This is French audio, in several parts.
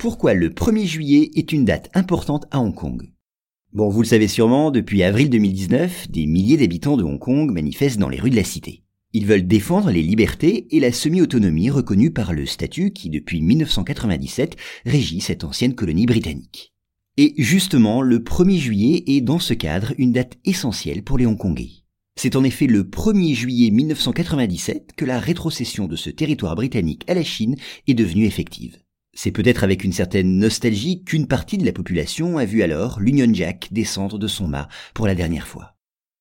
Pourquoi le 1er juillet est une date importante à Hong Kong Bon, vous le savez sûrement, depuis avril 2019, des milliers d'habitants de Hong Kong manifestent dans les rues de la cité. Ils veulent défendre les libertés et la semi-autonomie reconnue par le statut qui, depuis 1997, régit cette ancienne colonie britannique. Et justement, le 1er juillet est dans ce cadre une date essentielle pour les Hongkongais. C'est en effet le 1er juillet 1997 que la rétrocession de ce territoire britannique à la Chine est devenue effective. C'est peut-être avec une certaine nostalgie qu'une partie de la population a vu alors l'Union Jack descendre de son mât pour la dernière fois.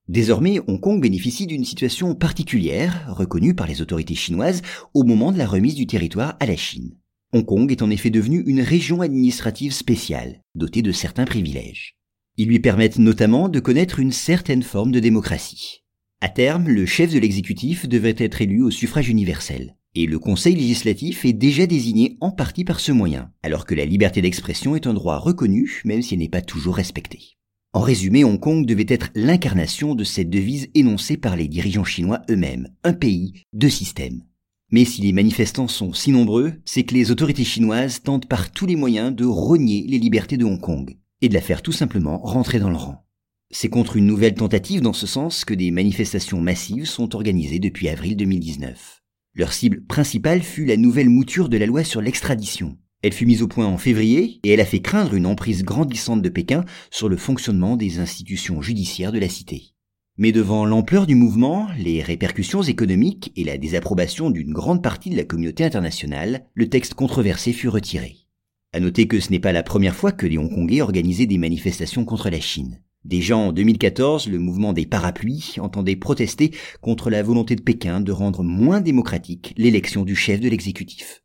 Désormais, Hong Kong bénéficie d'une situation particulière, reconnue par les autorités chinoises au moment de la remise du territoire à la Chine. Hong Kong est en effet devenu une région administrative spéciale, dotée de certains privilèges. Ils lui permettent notamment de connaître une certaine forme de démocratie. À terme, le chef de l'exécutif devrait être élu au suffrage universel. Et le Conseil législatif est déjà désigné en partie par ce moyen, alors que la liberté d'expression est un droit reconnu, même si elle n'est pas toujours respectée. En résumé, Hong Kong devait être l'incarnation de cette devise énoncée par les dirigeants chinois eux-mêmes, un pays, deux systèmes. Mais si les manifestants sont si nombreux, c'est que les autorités chinoises tentent par tous les moyens de rogner les libertés de Hong Kong, et de la faire tout simplement rentrer dans le rang. C'est contre une nouvelle tentative dans ce sens que des manifestations massives sont organisées depuis avril 2019. Leur cible principale fut la nouvelle mouture de la loi sur l'extradition, elle fut mise au point en février et elle a fait craindre une emprise grandissante de Pékin sur le fonctionnement des institutions judiciaires de la cité. Mais devant l'ampleur du mouvement, les répercussions économiques et la désapprobation d'une grande partie de la communauté internationale, le texte controversé fut retiré. À noter que ce n'est pas la première fois que les Hongkongais organisaient des manifestations contre la Chine. Déjà en 2014, le mouvement des parapluies entendait protester contre la volonté de Pékin de rendre moins démocratique l'élection du chef de l'exécutif.